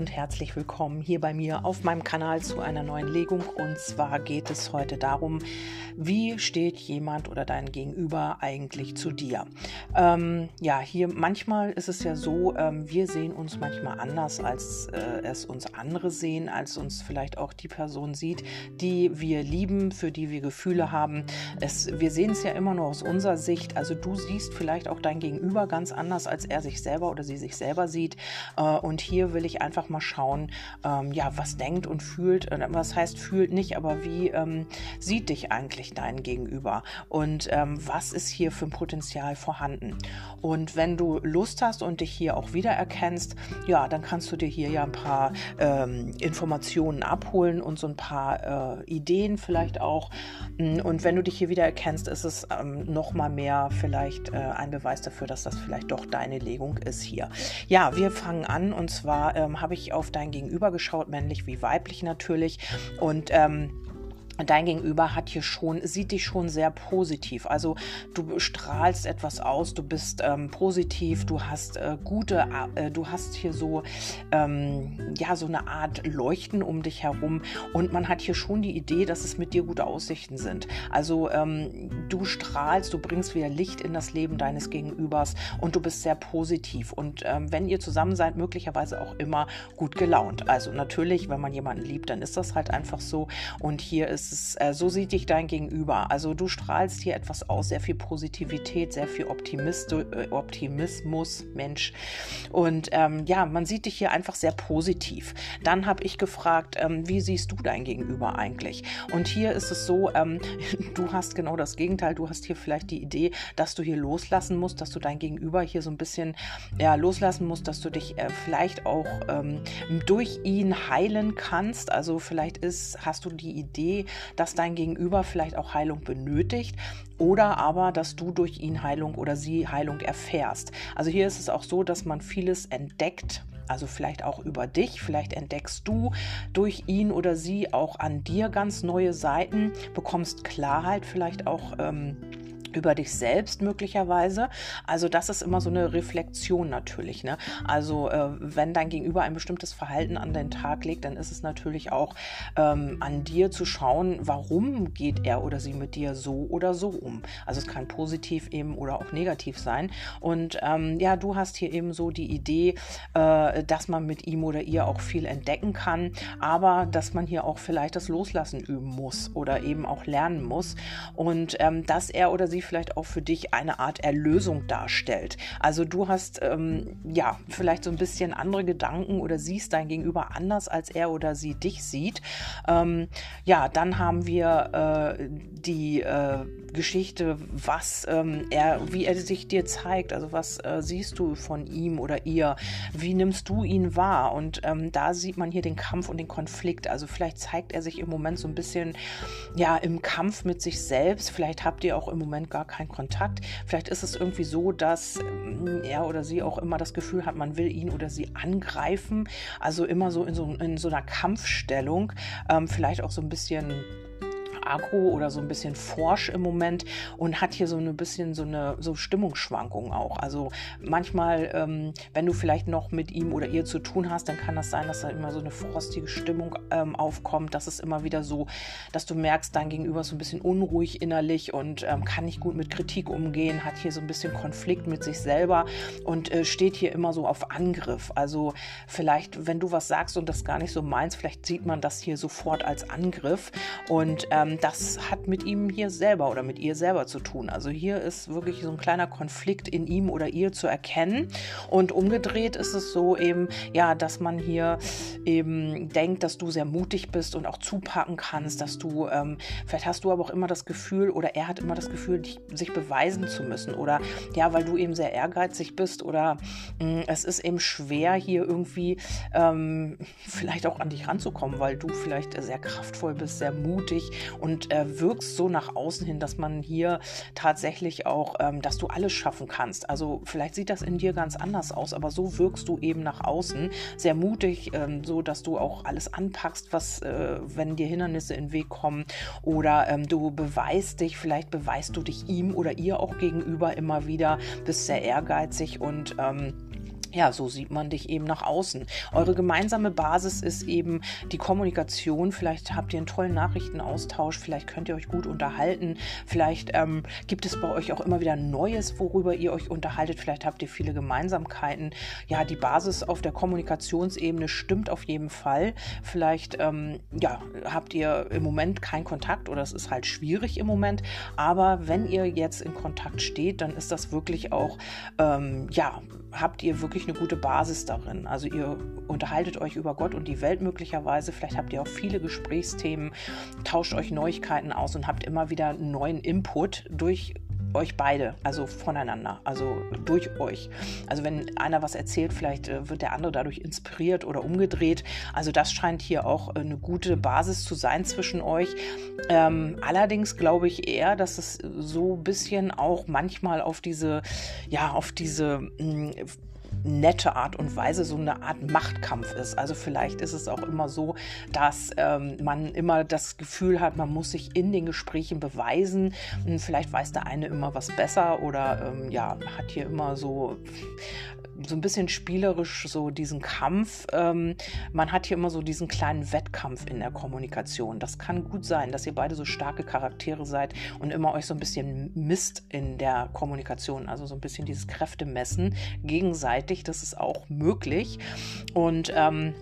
und herzlich willkommen hier bei mir auf meinem Kanal zu einer neuen Legung. Und zwar geht es heute darum, wie steht jemand oder dein Gegenüber eigentlich zu dir? Ähm, ja, hier manchmal ist es ja so, ähm, wir sehen uns manchmal anders, als äh, es uns andere sehen, als uns vielleicht auch die Person sieht, die wir lieben, für die wir Gefühle haben. Es, wir sehen es ja immer nur aus unserer Sicht. Also du siehst vielleicht auch dein Gegenüber ganz anders, als er sich selber oder sie sich selber sieht. Äh, und hier will ich einfach mal schauen, ähm, ja, was denkt und fühlt. Äh, was heißt fühlt nicht, aber wie ähm, sieht dich eigentlich dein Gegenüber? Und ähm, was ist hier für ein Potenzial vorhanden? Und wenn du Lust hast und dich hier auch wiedererkennst, ja, dann kannst du dir hier ja ein paar ähm, Informationen abholen und so ein paar äh, Ideen vielleicht auch. Mm, und wenn du dich hier wiedererkennst, ist es ähm, noch mal mehr vielleicht äh, ein Beweis dafür, dass das vielleicht doch deine Legung ist hier. Ja, wir fangen an und zwar ähm, habe ich auf dein Gegenüber geschaut, männlich wie weiblich natürlich. Und ähm, dein Gegenüber hat hier schon, sieht dich schon sehr positiv. Also du strahlst etwas aus, du bist ähm, positiv, du hast äh, gute, äh, du hast hier so, ähm, ja, so eine Art Leuchten um dich herum und man hat hier schon die Idee, dass es mit dir gute Aussichten sind. Also ähm, du strahlst, du bringst wieder Licht in das Leben deines Gegenübers und du bist sehr positiv und ähm, wenn ihr zusammen seid, möglicherweise auch immer gut gelaunt. Also natürlich, wenn man jemanden liebt, dann ist das halt einfach so und hier ist ist, äh, so sieht dich dein Gegenüber. Also du strahlst hier etwas aus, sehr viel Positivität, sehr viel Optimist, äh, Optimismus, Mensch. Und ähm, ja, man sieht dich hier einfach sehr positiv. Dann habe ich gefragt, ähm, wie siehst du dein Gegenüber eigentlich? Und hier ist es so, ähm, du hast genau das Gegenteil. Du hast hier vielleicht die Idee, dass du hier loslassen musst, dass du dein Gegenüber hier so ein bisschen ja, loslassen musst, dass du dich äh, vielleicht auch ähm, durch ihn heilen kannst. Also vielleicht ist, hast du die Idee, dass dein Gegenüber vielleicht auch Heilung benötigt oder aber, dass du durch ihn Heilung oder sie Heilung erfährst. Also hier ist es auch so, dass man vieles entdeckt, also vielleicht auch über dich, vielleicht entdeckst du durch ihn oder sie auch an dir ganz neue Seiten, bekommst Klarheit vielleicht auch. Ähm, über dich selbst möglicherweise. Also das ist immer so eine Reflexion natürlich. Ne? Also äh, wenn dein Gegenüber ein bestimmtes Verhalten an den Tag legt, dann ist es natürlich auch ähm, an dir zu schauen, warum geht er oder sie mit dir so oder so um. Also es kann positiv eben oder auch negativ sein. Und ähm, ja, du hast hier eben so die Idee, äh, dass man mit ihm oder ihr auch viel entdecken kann, aber dass man hier auch vielleicht das Loslassen üben muss oder eben auch lernen muss. Und ähm, dass er oder sie vielleicht auch für dich eine Art Erlösung darstellt. Also du hast ähm, ja vielleicht so ein bisschen andere Gedanken oder siehst dein Gegenüber anders, als er oder sie dich sieht. Ähm, ja, dann haben wir äh, die äh, Geschichte, was ähm, er, wie er sich dir zeigt. Also was äh, siehst du von ihm oder ihr? Wie nimmst du ihn wahr? Und ähm, da sieht man hier den Kampf und den Konflikt. Also vielleicht zeigt er sich im Moment so ein bisschen ja im Kampf mit sich selbst. Vielleicht habt ihr auch im Moment gar keinen Kontakt. Vielleicht ist es irgendwie so, dass ähm, er oder sie auch immer das Gefühl hat, man will ihn oder sie angreifen. Also immer so in so, in so einer Kampfstellung. Ähm, vielleicht auch so ein bisschen agro oder so ein bisschen forsch im Moment und hat hier so ein bisschen so eine so Stimmungsschwankungen auch. Also manchmal, ähm, wenn du vielleicht noch mit ihm oder ihr zu tun hast, dann kann das sein, dass da immer so eine frostige Stimmung ähm, aufkommt. Das ist immer wieder so, dass du merkst, dein Gegenüber ist so ein bisschen unruhig innerlich und ähm, kann nicht gut mit Kritik umgehen, hat hier so ein bisschen Konflikt mit sich selber und äh, steht hier immer so auf Angriff. Also vielleicht, wenn du was sagst und das gar nicht so meinst, vielleicht sieht man das hier sofort als Angriff und ähm, das hat mit ihm hier selber oder mit ihr selber zu tun. Also hier ist wirklich so ein kleiner Konflikt in ihm oder ihr zu erkennen. Und umgedreht ist es so eben, ja, dass man hier eben denkt, dass du sehr mutig bist und auch zupacken kannst, dass du, ähm, vielleicht hast du aber auch immer das Gefühl oder er hat immer das Gefühl, dich, sich beweisen zu müssen oder ja, weil du eben sehr ehrgeizig bist oder mh, mm, es ist eben schwer hier irgendwie ähm, vielleicht auch an dich ranzukommen, weil du vielleicht sehr kraftvoll bist, sehr mutig und äh, wirkst so nach außen hin, dass man hier tatsächlich auch, ähm, dass du alles schaffen kannst. Also vielleicht sieht das in dir ganz anders aus, aber so wirkst du eben nach außen sehr mutig, ähm, so dass du auch alles anpackst, was, äh, wenn dir Hindernisse in den Weg kommen oder ähm, du beweist dich, vielleicht beweist du dich ihm oder ihr auch gegenüber immer wieder, bist sehr ehrgeizig und ähm, ja, so sieht man dich eben nach außen. Eure gemeinsame Basis ist eben die Kommunikation. Vielleicht habt ihr einen tollen Nachrichtenaustausch, vielleicht könnt ihr euch gut unterhalten, vielleicht ähm, gibt es bei euch auch immer wieder Neues, worüber ihr euch unterhaltet, vielleicht habt ihr viele Gemeinsamkeiten. Ja, die Basis auf der Kommunikationsebene stimmt auf jeden Fall. Vielleicht ähm, ja, habt ihr im Moment keinen Kontakt oder es ist halt schwierig im Moment, aber wenn ihr jetzt in Kontakt steht, dann ist das wirklich auch, ähm, ja, habt ihr wirklich eine gute Basis darin. Also ihr unterhaltet euch über Gott und die Welt möglicherweise. Vielleicht habt ihr auch viele Gesprächsthemen, tauscht euch Neuigkeiten aus und habt immer wieder neuen Input durch euch beide, also voneinander, also durch euch. Also wenn einer was erzählt, vielleicht äh, wird der andere dadurch inspiriert oder umgedreht. Also das scheint hier auch äh, eine gute Basis zu sein zwischen euch. Ähm, allerdings glaube ich eher, dass es so ein bisschen auch manchmal auf diese, ja, auf diese hm, nette Art und Weise so eine Art Machtkampf ist. Also vielleicht ist es auch immer so, dass ähm, man immer das Gefühl hat, man muss sich in den Gesprächen beweisen. Und vielleicht weiß der eine immer was besser oder ähm, ja, hat hier immer so so ein bisschen spielerisch so diesen Kampf. Ähm, man hat hier immer so diesen kleinen Wettkampf in der Kommunikation. Das kann gut sein, dass ihr beide so starke Charaktere seid und immer euch so ein bisschen misst in der Kommunikation. Also so ein bisschen dieses Kräftemessen gegenseitig. Das ist auch möglich. Und ähm,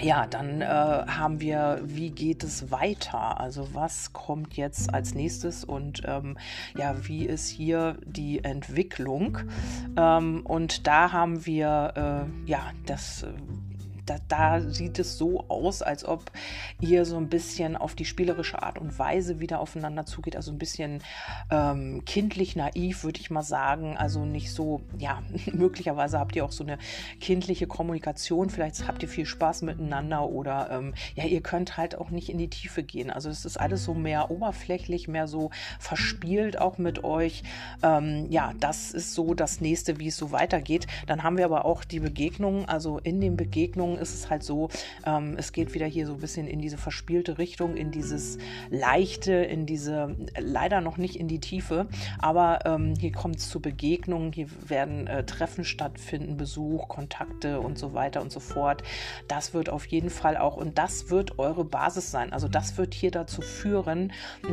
ja, dann äh, haben wir, wie geht es weiter? Also was kommt jetzt als nächstes und ähm, ja, wie ist hier die Entwicklung? Ähm, und da haben wir äh, ja das da, da, sieht es so aus, als ob ihr so ein bisschen auf die spielerische Art und Weise wieder aufeinander zugeht. Also ein bisschen ähm, kindlich naiv, würde ich mal sagen. Also nicht so, ja, möglicherweise habt ihr auch so eine kindliche Kommunikation. Vielleicht habt ihr viel Spaß miteinander oder ähm, ja, ihr könnt halt auch nicht in die Tiefe gehen. Also es ist alles so mehr oberflächlich, mehr so verspielt auch mit euch. Ähm, ja, das ist so das nächste, wie es so weitergeht. Dann haben wir aber auch die Begegnungen. Also in den Begegnungen ist es halt so, ähm, es geht wieder hier so ein bisschen in diese verspielte Richtung, in dieses Leichte, in diese, leider noch nicht in die Tiefe, aber ähm, hier kommt es zu Begegnungen, hier werden äh, Treffen stattfinden, Besuch, Kontakte und so weiter und so fort. Das wird auf jeden Fall auch, und das wird eure Basis sein. Also das wird hier dazu führen,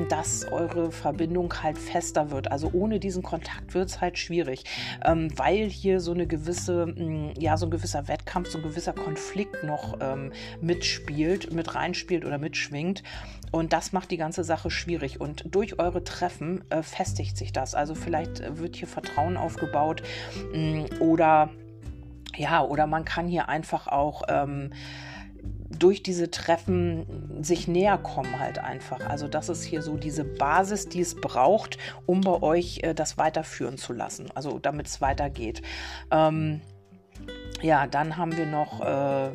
dass eure Verbindung halt fester wird. Also ohne diesen Kontakt wird es halt schwierig, ähm, weil hier so eine gewisse, mh, ja, so ein gewisser Wettkampf, so ein gewisser Konflikt Konflikt noch ähm, mitspielt, mit reinspielt oder mitschwingt. Und das macht die ganze Sache schwierig. Und durch eure Treffen äh, festigt sich das. Also vielleicht äh, wird hier Vertrauen aufgebaut mh, mm, oder ja, oder man kann hier einfach auch ähm, durch diese Treffen sich näher kommen halt einfach. Also das ist hier so diese Basis, die es braucht, um bei euch äh, das weiterführen zu lassen. Also damit es weitergeht. Ähm, ja, dann haben wir noch, äh,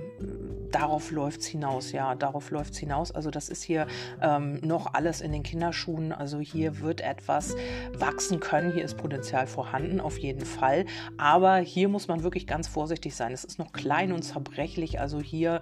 darauf läuft es hinaus, ja, darauf läuft es hinaus. Also das ist hier ähm, noch alles in den Kinderschuhen. Also hier wird etwas wachsen können, hier ist Potenzial vorhanden, auf jeden Fall. Aber hier muss man wirklich ganz vorsichtig sein. Es ist noch klein und zerbrechlich. Also hier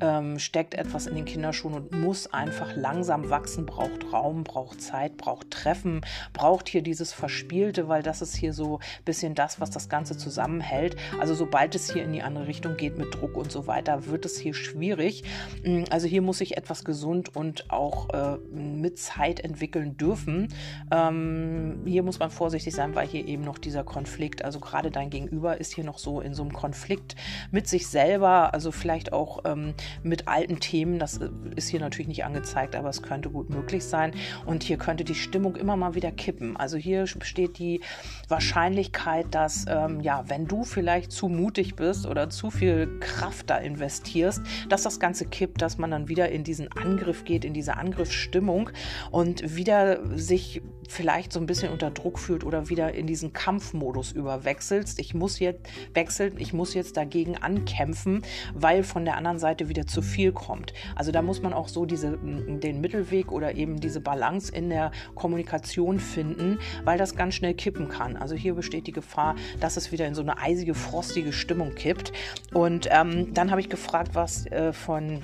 ähm, steckt etwas in den Kinderschuhen und muss einfach langsam wachsen, braucht Raum, braucht Zeit, braucht Treffen, braucht hier dieses Verspielte, weil das ist hier so ein bisschen das, was das Ganze zusammenhält. Also sobald es hier in die andere Richtung geht mit Druck und so weiter, wird es hier schwierig. Mm, also hier muss sich etwas gesund und auch äh, mit Zeit entwickeln dürfen. Ähm, hier muss man vorsichtig sein, weil hier eben noch dieser Konflikt, also gerade dein Gegenüber ist hier noch so in so einem Konflikt mit sich selber, also vielleicht auch ähm, mit alten Themen. Das äh, ist hier natürlich nicht angezeigt, aber es könnte gut möglich sein. Und hier könnte die Stimmung immer mal wieder kippen. Also hier besteht die Wahrscheinlichkeit, dass, ähm, ja, wenn du vielleicht zu mutig bist, oder zu viel Kraft da investierst, dass das Ganze kippt, dass man dann wieder in diesen Angriff geht, in diese Angriffsstimmung und wieder sich vielleicht so ein bisschen unter Druck fühlt oder wieder in diesen Kampfmodus überwechselst. Ich muss jetzt wechseln, ich muss jetzt dagegen ankämpfen, weil von der anderen Seite wieder zu viel kommt. Also da muss man auch so diese, den Mittelweg oder eben diese Balance in der Kommunikation finden, weil das ganz schnell kippen kann. Also hier besteht die Gefahr, dass es wieder in so eine eisige, frostige Stimmung kippt. Und ähm, dann habe ich gefragt, was äh, von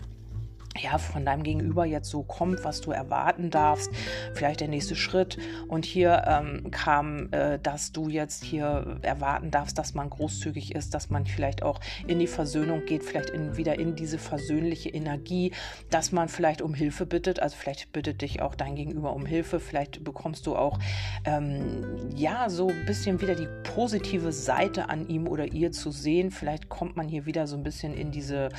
ja, von deinem Gegenüber jetzt so kommt, was du erwarten darfst, vielleicht der nächste Schritt. Und hier ähm, kam, äh, dass du jetzt hier erwarten darfst, dass man großzügig ist, dass man vielleicht auch in die Versöhnung geht, vielleicht in, wieder in diese versöhnliche Energie, dass man vielleicht um Hilfe bittet. Also vielleicht bittet dich auch dein Gegenüber um Hilfe, vielleicht bekommst du auch ähm, ja so ein bisschen wieder die positive Seite an ihm oder ihr zu sehen. Vielleicht kommt man hier wieder so ein bisschen in diese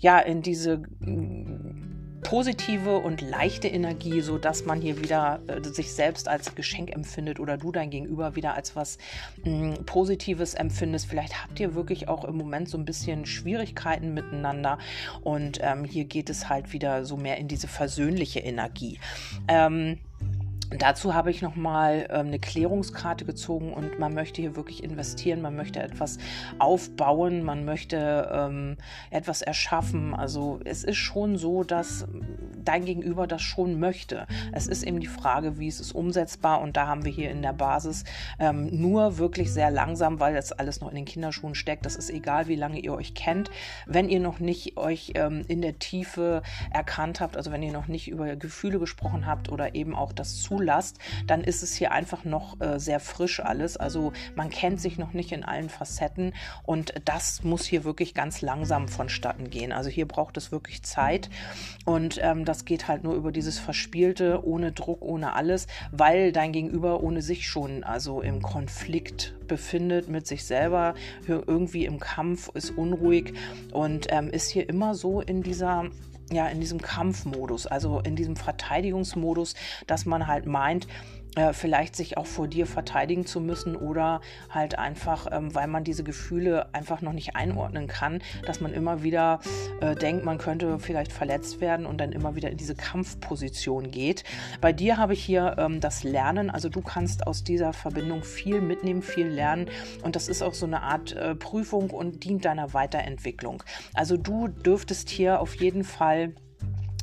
ja, in diese mm, positive und leichte Energie, so dass man hier wieder äh, sich selbst als Geschenk empfindet oder du dein Gegenüber wieder als was mh, mm, Positives empfindest. Vielleicht habt ihr wirklich auch im Moment so ein bisschen Schwierigkeiten miteinander und ähm, hier geht es halt wieder so mehr in diese versöhnliche Energie. Ähm, Dazu habe ich nochmal ähm, eine Klärungskarte gezogen und man möchte hier wirklich investieren, man möchte etwas aufbauen, man möchte ähm, etwas erschaffen. Also es ist schon so, dass dein Gegenüber das schon möchte. Es ist eben die Frage, wie ist es umsetzbar und da haben wir hier in der Basis ähm, nur wirklich sehr langsam, weil das alles noch in den Kinderschuhen steckt. Das ist egal, wie lange ihr euch kennt. Wenn ihr noch nicht euch ähm, in der Tiefe erkannt habt, also wenn ihr noch nicht über Gefühle gesprochen habt oder eben auch das Zulässt, zulasst, dann ist es hier einfach noch äh, sehr frisch alles. Also man kennt sich noch nicht in allen Facetten und das muss hier wirklich ganz langsam vonstatten gehen. Also hier braucht es wirklich Zeit und ähm, das geht halt nur über dieses Verspielte, ohne Druck, ohne alles, weil dein Gegenüber ohne sich schon also im Konflikt befindet mit sich selber, irgendwie im Kampf, ist unruhig und ähm, ist hier immer so in dieser ja in diesem Kampfmodus, also in diesem Verteidigungsmodus, dass man halt meint, äh, vielleicht sich auch vor dir verteidigen zu müssen oder halt einfach, ähm, weil man diese Gefühle einfach noch nicht einordnen kann, dass man immer wieder äh, denkt, man könnte vielleicht verletzt werden und dann immer wieder in diese Kampfposition geht. Bei dir habe ich hier ähm, das Lernen, also du kannst aus dieser Verbindung viel mitnehmen, viel lernen und das ist auch so eine Art äh, Prüfung und dient deiner Weiterentwicklung. Also du dürftest hier auf jeden Fall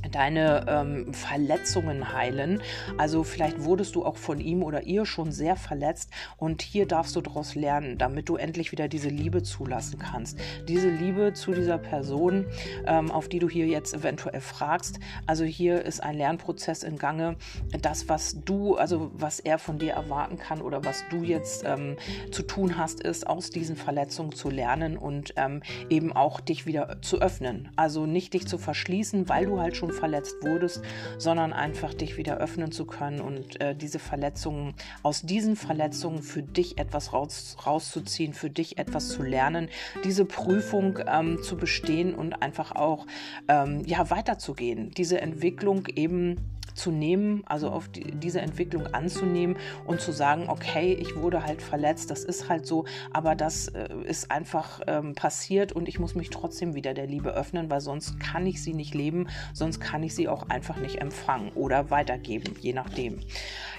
deine ähm, Verletzungen heilen. Also vielleicht wurdest du auch von ihm oder ihr schon sehr verletzt und hier darfst du daraus lernen, damit du endlich wieder diese Liebe zulassen kannst. Diese Liebe zu dieser Person, ähm, auf die du hier jetzt eventuell fragst. Also hier ist ein Lernprozess in Gange. Das, was du, also was er von dir erwarten kann oder was du jetzt ähm, zu tun hast, ist aus diesen Verletzungen zu lernen und ähm, eben auch dich wieder zu öffnen. Also nicht dich zu verschließen, weil du halt schon verletzt wurdest, sondern einfach dich wieder öffnen zu können und äh, diese Verletzungen, aus diesen Verletzungen für dich etwas raus, rauszuziehen, für dich etwas zu lernen, diese Prüfung ähm, zu bestehen und einfach auch ähm, ja, weiterzugehen, diese Entwicklung eben zu nehmen, also auf die, diese Entwicklung anzunehmen und zu sagen, okay, ich wurde halt verletzt, das ist halt so, aber das äh, ist einfach ähm, passiert und ich muss mich trotzdem wieder der Liebe öffnen, weil sonst kann ich sie nicht leben, sonst kann ich sie auch einfach nicht empfangen oder weitergeben, je nachdem.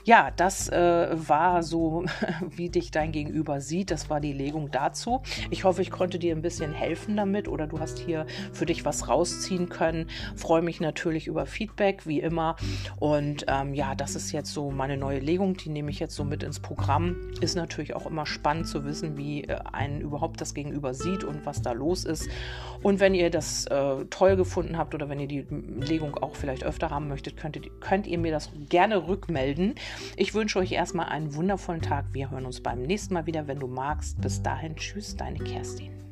Ja, das äh, war so, wie dich dein Gegenüber sieht. Das war die Legung dazu. Ich hoffe, ich konnte dir ein bisschen helfen damit oder du hast hier für dich was rausziehen können. Freue mich natürlich über Feedback, wie immer. Und ähm, ja, das ist jetzt so meine neue Legung. Die nehme ich jetzt so mit ins Programm. Ist natürlich auch immer spannend zu wissen, wie äh, einen überhaupt das Gegenüber sieht und was da los ist. Und wenn ihr das äh, toll gefunden habt oder wenn ihr die Legung auch vielleicht öfter haben möchtet, könnt ihr, könnt ihr mir das gerne rückmelden. Ich wünsche euch erstmal einen wundervollen Tag. Wir hören uns beim nächsten Mal wieder, wenn du magst. Bis dahin, tschüss, deine Kerstin.